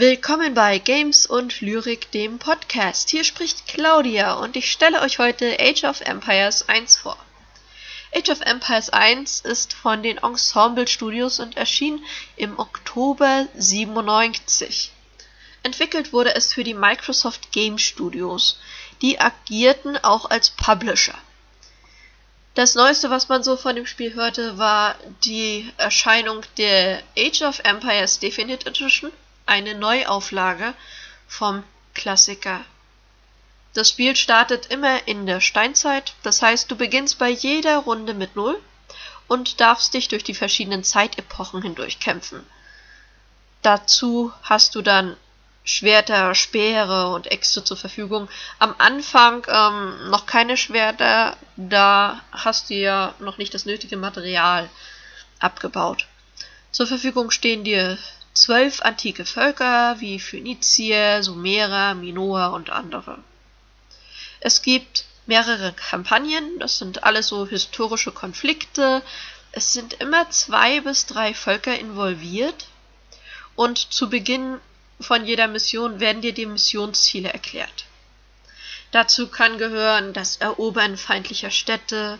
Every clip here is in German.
Willkommen bei Games und Lyrik, dem Podcast. Hier spricht Claudia und ich stelle euch heute Age of Empires 1 vor. Age of Empires 1 ist von den Ensemble Studios und erschien im Oktober 97. Entwickelt wurde es für die Microsoft Game Studios. Die agierten auch als Publisher. Das Neueste, was man so von dem Spiel hörte, war die Erscheinung der Age of Empires Definitive Edition eine Neuauflage vom Klassiker. Das Spiel startet immer in der Steinzeit, das heißt, du beginnst bei jeder Runde mit Null und darfst dich durch die verschiedenen Zeitepochen hindurch kämpfen. Dazu hast du dann Schwerter, Speere und Äxte zur Verfügung. Am Anfang ähm, noch keine Schwerter, da hast du ja noch nicht das nötige Material abgebaut. Zur Verfügung stehen dir zwölf antike Völker wie Phönizier, Sumerer, Minoer und andere. Es gibt mehrere Kampagnen, das sind alles so historische Konflikte. Es sind immer zwei bis drei Völker involviert und zu Beginn von jeder Mission werden dir die Missionsziele erklärt. Dazu kann gehören das Erobern feindlicher Städte,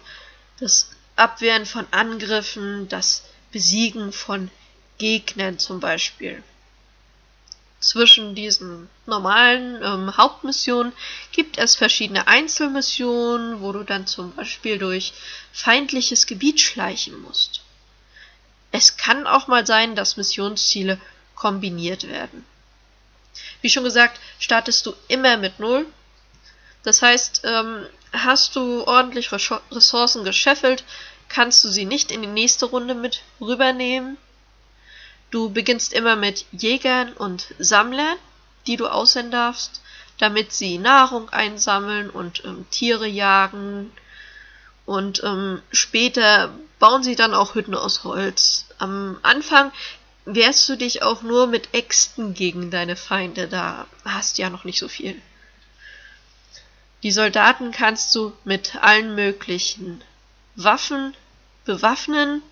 das Abwehren von Angriffen, das Besiegen von Gegnern zum Beispiel. Zwischen diesen normalen ähm, Hauptmissionen gibt es verschiedene Einzelmissionen, wo du dann zum Beispiel durch feindliches Gebiet schleichen musst. Es kann auch mal sein, dass Missionsziele kombiniert werden. Wie schon gesagt, startest du immer mit Null. Das heißt, ähm, hast du ordentlich Ressourcen gescheffelt, kannst du sie nicht in die nächste Runde mit rübernehmen Du beginnst immer mit Jägern und Sammlern, die du aussehen darfst, damit sie Nahrung einsammeln und ähm, Tiere jagen. Und ähm, später bauen sie dann auch Hütten aus Holz. Am Anfang wehrst du dich auch nur mit Äxten gegen deine Feinde, da hast du ja noch nicht so viel. Die Soldaten kannst du mit allen möglichen Waffen bewaffnen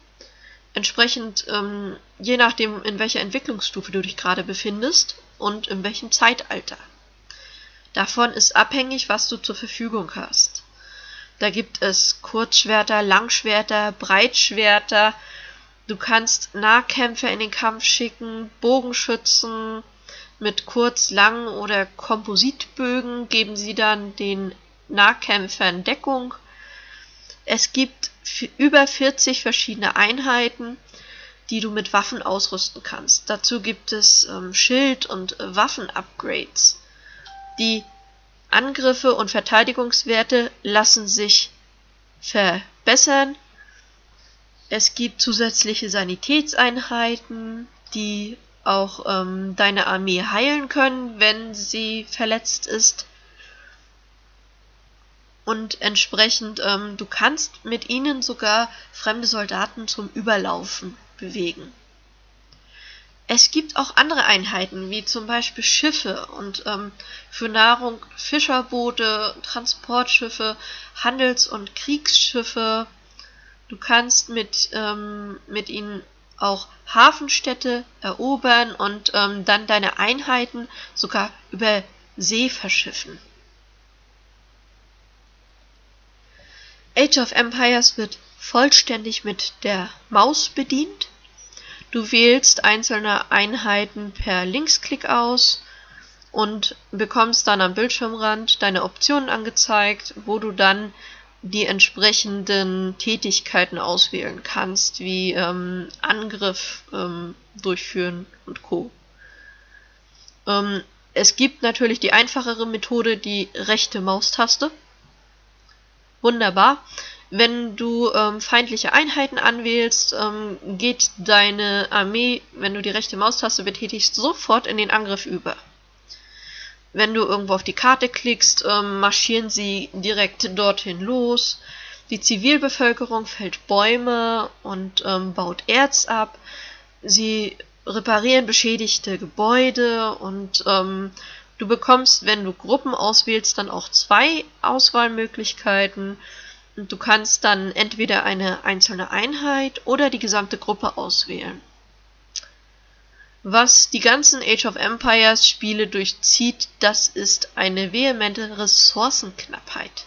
entsprechend ähm, je nachdem, in welcher Entwicklungsstufe du dich gerade befindest und in welchem Zeitalter. Davon ist abhängig, was du zur Verfügung hast. Da gibt es Kurzschwerter, Langschwerter, Breitschwerter. Du kannst Nahkämpfer in den Kampf schicken, Bogenschützen mit kurz, lang oder Kompositbögen geben sie dann den Nahkämpfern Deckung. Es gibt über 40 verschiedene Einheiten, die du mit Waffen ausrüsten kannst. Dazu gibt es ähm, Schild- und Waffen-Upgrades. Die Angriffe und Verteidigungswerte lassen sich verbessern. Es gibt zusätzliche Sanitätseinheiten, die auch ähm, deine Armee heilen können, wenn sie verletzt ist und entsprechend ähm, du kannst mit ihnen sogar fremde Soldaten zum Überlaufen bewegen. Es gibt auch andere Einheiten, wie zum Beispiel Schiffe und ähm, für Nahrung Fischerboote, Transportschiffe, Handels- und Kriegsschiffe. Du kannst mit, ähm, mit ihnen auch Hafenstädte erobern und ähm, dann deine Einheiten sogar über See verschiffen. Age of Empires wird vollständig mit der Maus bedient. Du wählst einzelne Einheiten per Linksklick aus und bekommst dann am Bildschirmrand deine Optionen angezeigt, wo du dann die entsprechenden Tätigkeiten auswählen kannst, wie ähm, Angriff ähm, durchführen und Co. Ähm, es gibt natürlich die einfachere Methode, die rechte Maustaste. Wunderbar. Wenn du ähm, feindliche Einheiten anwählst, ähm, geht deine Armee, wenn du die rechte Maustaste betätigst, sofort in den Angriff über. Wenn du irgendwo auf die Karte klickst, ähm, marschieren sie direkt dorthin los. Die Zivilbevölkerung fällt Bäume und ähm, baut Erz ab. Sie reparieren beschädigte Gebäude und ähm, Du bekommst, wenn du Gruppen auswählst, dann auch zwei Auswahlmöglichkeiten. Und du kannst dann entweder eine einzelne Einheit oder die gesamte Gruppe auswählen. Was die ganzen Age of Empires Spiele durchzieht, das ist eine vehemente Ressourcenknappheit.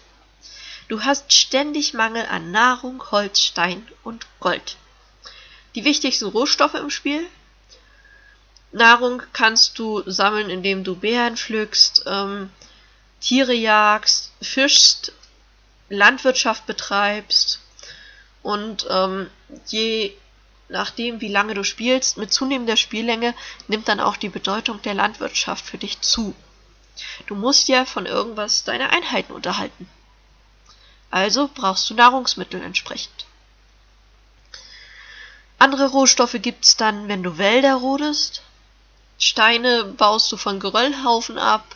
Du hast ständig Mangel an Nahrung, Holz, Stein und Gold. Die wichtigsten Rohstoffe im Spiel? Nahrung kannst du sammeln, indem du Beeren pflückst, ähm, Tiere jagst, fischst, Landwirtschaft betreibst und ähm, je nachdem, wie lange du spielst, mit zunehmender Spiellänge nimmt dann auch die Bedeutung der Landwirtschaft für dich zu. Du musst ja von irgendwas deine Einheiten unterhalten. Also brauchst du Nahrungsmittel entsprechend. Andere Rohstoffe gibt's dann, wenn du Wälder rodest. Steine baust du von Geröllhaufen ab.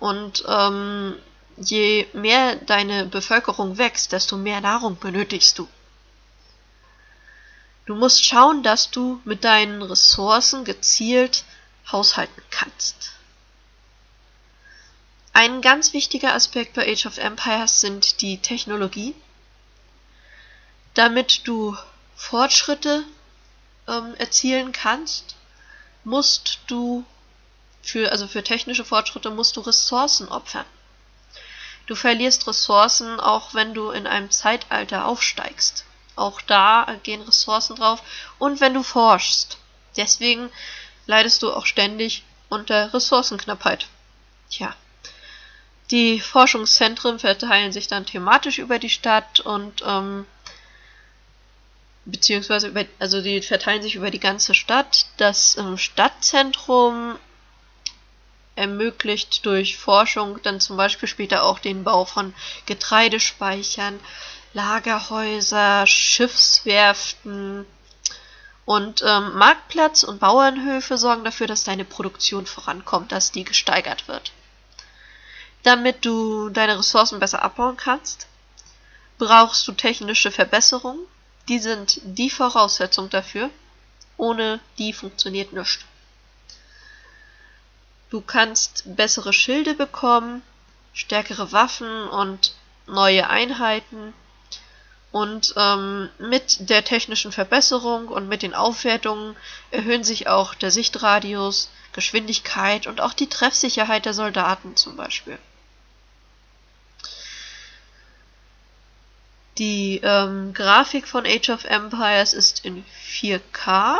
Und ähm, je mehr deine Bevölkerung wächst, desto mehr Nahrung benötigst du. Du musst schauen, dass du mit deinen Ressourcen gezielt haushalten kannst. Ein ganz wichtiger Aspekt bei Age of Empires sind die Technologie. Damit du Fortschritte ähm, erzielen kannst, musst du für, also für technische Fortschritte musst du Ressourcen opfern. Du verlierst Ressourcen, auch wenn du in einem Zeitalter aufsteigst. Auch da gehen Ressourcen drauf. Und wenn du forschst. Deswegen leidest du auch ständig unter Ressourcenknappheit. Tja. Die Forschungszentren verteilen sich dann thematisch über die Stadt und ähm, beziehungsweise über, also die verteilen sich über die ganze Stadt. Das ähm, Stadtzentrum ermöglicht durch Forschung dann zum Beispiel später auch den Bau von Getreidespeichern, Lagerhäuser, Schiffswerften und ähm, Marktplatz und Bauernhöfe sorgen dafür, dass deine Produktion vorankommt, dass die gesteigert wird. Damit du deine Ressourcen besser abbauen kannst, brauchst du technische Verbesserungen. Die sind die Voraussetzung dafür. Ohne die funktioniert nichts. Du kannst bessere Schilde bekommen, stärkere Waffen und neue Einheiten. Und ähm, mit der technischen Verbesserung und mit den Aufwertungen erhöhen sich auch der Sichtradius, Geschwindigkeit und auch die Treffsicherheit der Soldaten zum Beispiel. Die ähm, Grafik von Age of Empires ist in 4K.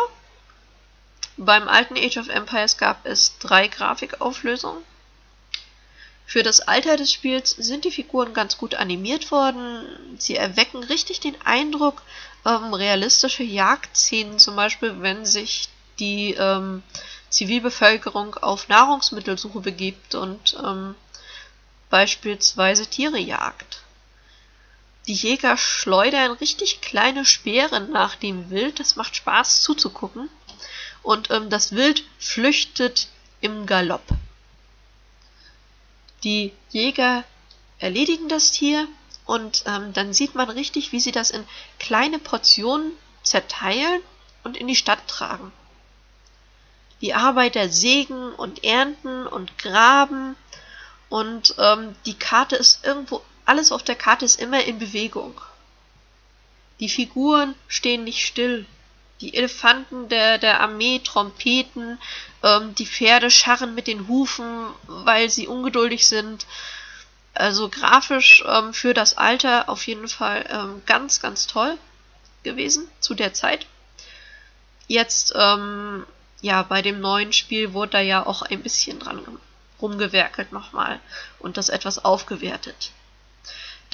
Beim alten Age of Empires gab es drei Grafikauflösungen. Für das Alter des Spiels sind die Figuren ganz gut animiert worden. Sie erwecken richtig den Eindruck, ähm, realistische Jagdszenen, zum Beispiel, wenn sich die ähm, Zivilbevölkerung auf Nahrungsmittelsuche begibt und ähm, beispielsweise Tiere jagt. Die Jäger schleudern richtig kleine Speere nach dem Wild, das macht Spaß zuzugucken. Und ähm, das Wild flüchtet im Galopp. Die Jäger erledigen das Tier und ähm, dann sieht man richtig, wie sie das in kleine Portionen zerteilen und in die Stadt tragen. Die Arbeiter sägen und ernten und graben und ähm, die Karte ist irgendwo, alles auf der Karte ist immer in Bewegung. Die Figuren stehen nicht still. Die Elefanten der, der Armee trompeten, ähm, die Pferde scharren mit den Hufen, weil sie ungeduldig sind. Also grafisch ähm, für das Alter auf jeden Fall ähm, ganz, ganz toll gewesen zu der Zeit. Jetzt, ähm, ja, bei dem neuen Spiel wurde da ja auch ein bisschen dran rumgewerkelt nochmal und das etwas aufgewertet.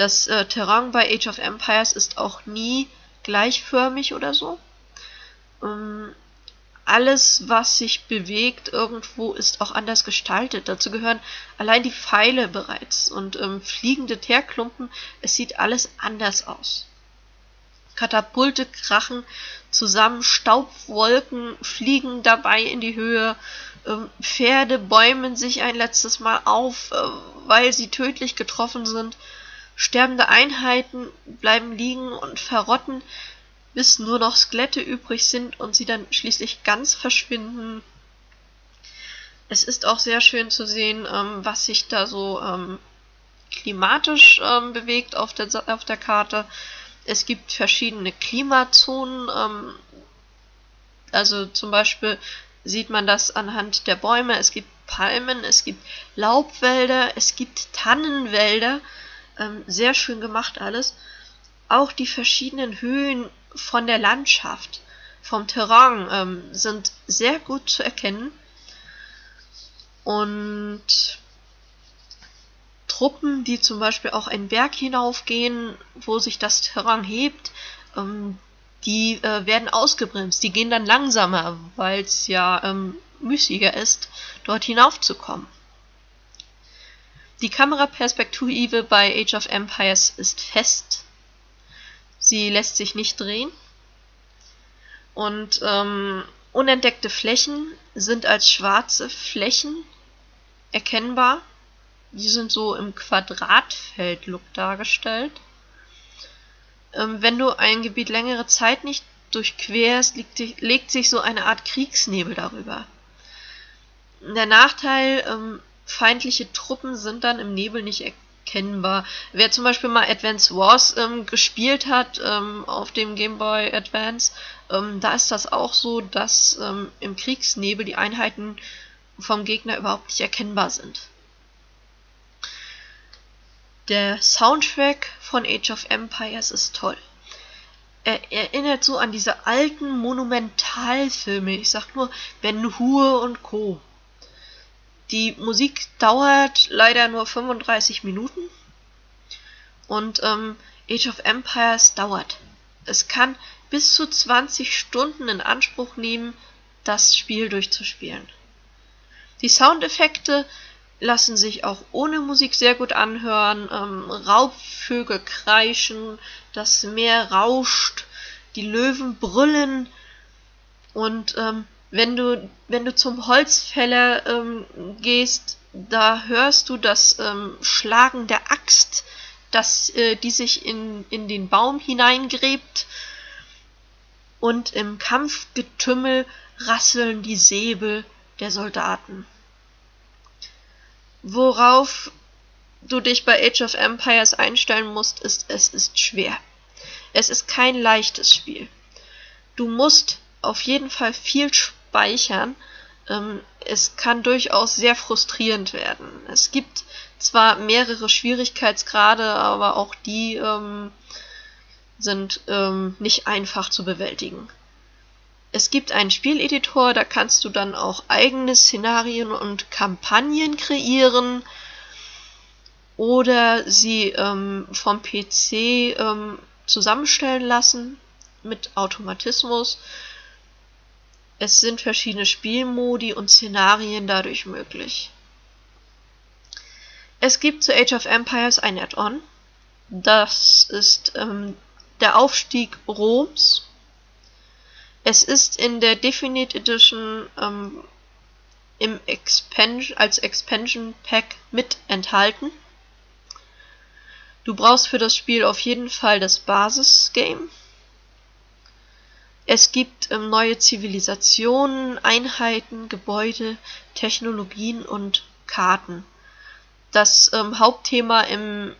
Das äh, Terrain bei Age of Empires ist auch nie gleichförmig oder so. Ähm, alles, was sich bewegt irgendwo, ist auch anders gestaltet. Dazu gehören allein die Pfeile bereits und ähm, fliegende Teerklumpen. Es sieht alles anders aus. Katapulte krachen zusammen, Staubwolken fliegen dabei in die Höhe, ähm, Pferde bäumen sich ein letztes Mal auf, äh, weil sie tödlich getroffen sind. Sterbende Einheiten bleiben liegen und verrotten bis nur noch Skelette übrig sind und sie dann schließlich ganz verschwinden. Es ist auch sehr schön zu sehen, ähm, was sich da so ähm, klimatisch ähm, bewegt auf der, auf der Karte. Es gibt verschiedene Klimazonen, ähm, also zum Beispiel sieht man das anhand der Bäume. Es gibt Palmen, es gibt Laubwälder, es gibt Tannenwälder. Ähm, sehr schön gemacht alles. Auch die verschiedenen Höhen von der Landschaft, vom Terrain ähm, sind sehr gut zu erkennen. Und Truppen, die zum Beispiel auch einen Berg hinaufgehen, wo sich das Terrain hebt, ähm, die äh, werden ausgebremst. Die gehen dann langsamer, weil es ja ähm, müßiger ist, dort hinaufzukommen. Die Kameraperspektive bei Age of Empires ist fest. Sie lässt sich nicht drehen. Und ähm, unentdeckte Flächen sind als schwarze Flächen erkennbar. Die sind so im Quadratfeld-Look dargestellt. Ähm, wenn du ein Gebiet längere Zeit nicht durchquerst, legt, legt sich so eine Art Kriegsnebel darüber. Der Nachteil, ähm, feindliche Truppen sind dann im Nebel nicht erkennbar. Wer zum Beispiel mal Advance Wars ähm, gespielt hat ähm, auf dem Game Boy Advance, ähm, da ist das auch so, dass ähm, im Kriegsnebel die Einheiten vom Gegner überhaupt nicht erkennbar sind. Der Soundtrack von Age of Empires ist toll. Er erinnert so an diese alten Monumentalfilme. Ich sag nur Ben Hur und Co. Die Musik dauert leider nur 35 Minuten. Und ähm, Age of Empires dauert. Es kann bis zu 20 Stunden in Anspruch nehmen, das Spiel durchzuspielen. Die Soundeffekte lassen sich auch ohne Musik sehr gut anhören. Ähm, Raubvögel kreischen, das Meer rauscht, die Löwen brüllen und ähm, wenn du wenn du zum Holzfäller ähm, gehst, da hörst du das ähm, Schlagen der Axt, das äh, die sich in in den Baum hineingräbt und im Kampfgetümmel rasseln die Säbel der Soldaten. Worauf du dich bei Age of Empires einstellen musst, ist, es ist schwer. Es ist kein leichtes Spiel. Du musst auf jeden Fall viel speichern. Ähm, es kann durchaus sehr frustrierend werden. Es gibt zwar mehrere Schwierigkeitsgrade, aber auch die ähm, sind ähm, nicht einfach zu bewältigen. Es gibt einen Spieleditor, da kannst du dann auch eigene Szenarien und Kampagnen kreieren oder sie ähm, vom PC ähm, zusammenstellen lassen mit Automatismus. Es sind verschiedene Spielmodi und Szenarien dadurch möglich. Es gibt zu Age of Empires ein Add-on. Das ist ähm, der Aufstieg Roms es ist in der Definite Edition ähm, im Expansion, als Expansion Pack mit enthalten. Du brauchst für das Spiel auf jeden Fall das Basis-Game. Es gibt ähm, neue Zivilisationen, Einheiten, Gebäude, Technologien und Karten. Das ähm, Hauptthema im,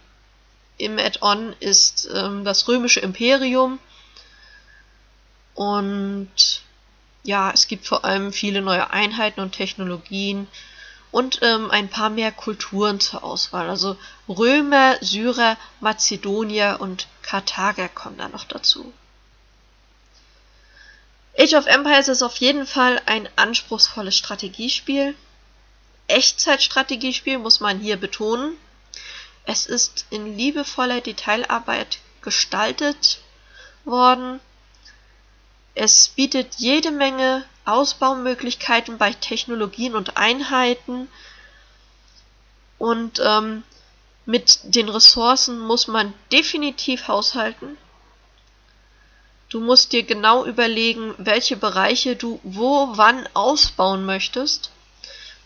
im Add-on ist ähm, das römische Imperium und ja, es gibt vor allem viele neue Einheiten und Technologien und ähm, ein paar mehr Kulturen zur Auswahl. Also Römer, Syrer, Mazedonier und Karthager kommen da noch dazu. Age of Empires ist auf jeden Fall ein anspruchsvolles Strategiespiel. Echtzeitstrategiespiel muss man hier betonen. Es ist in liebevoller Detailarbeit gestaltet worden es bietet jede Menge Ausbaumöglichkeiten bei Technologien und Einheiten und ähm, mit den Ressourcen muss man definitiv haushalten. Du musst dir genau überlegen, welche Bereiche du wo wann ausbauen möchtest.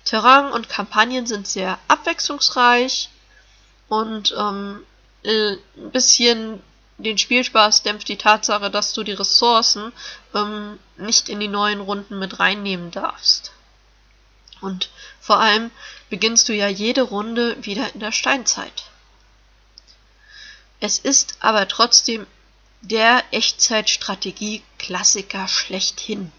Terrain und Kampagnen sind sehr abwechslungsreich und ähm, ein bisschen den Spielspaß dämpft die Tatsache, dass du die Ressourcen ähm, nicht in die neuen Runden mit reinnehmen darfst. Und vor allem beginnst du ja jede Runde wieder in der Steinzeit. Es ist aber trotzdem der Echtzeitstrategie-Klassiker schlechthin.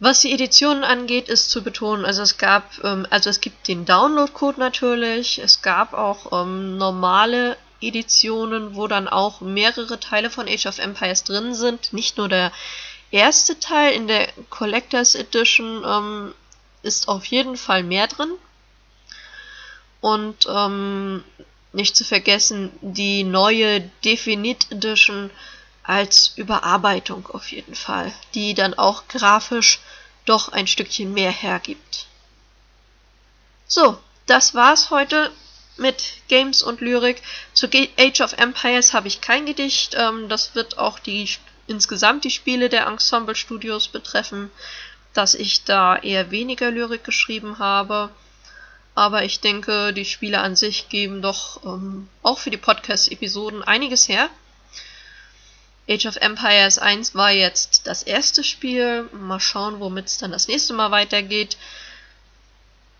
Was die Editionen angeht, ist zu betonen, also es gab, ähm, also es gibt den Download-Code natürlich, es gab auch ähm, normale Editionen, wo dann auch mehrere Teile von Age of Empires drin sind, nicht nur der erste Teil in der Collectors Edition ähm, ist auf jeden Fall mehr drin. Und ähm, nicht zu vergessen die neue Definite Edition als Überarbeitung auf jeden Fall, die dann auch grafisch doch ein Stückchen mehr hergibt. So, das war's heute mit Games und Lyrik. Zu Age of Empires habe ich kein Gedicht. Ähm, das wird auch die insgesamt die Spiele der Ensemble Studios betreffen, dass ich da eher weniger Lyrik geschrieben habe. Aber ich denke, die Spiele an sich geben doch ähm, auch für die Podcast-Episoden einiges her. Age of Empires 1 war jetzt das erste Spiel. Mal schauen, womit es dann das nächste Mal weitergeht.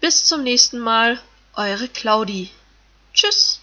Bis zum nächsten Mal, eure Claudi. Tschüss.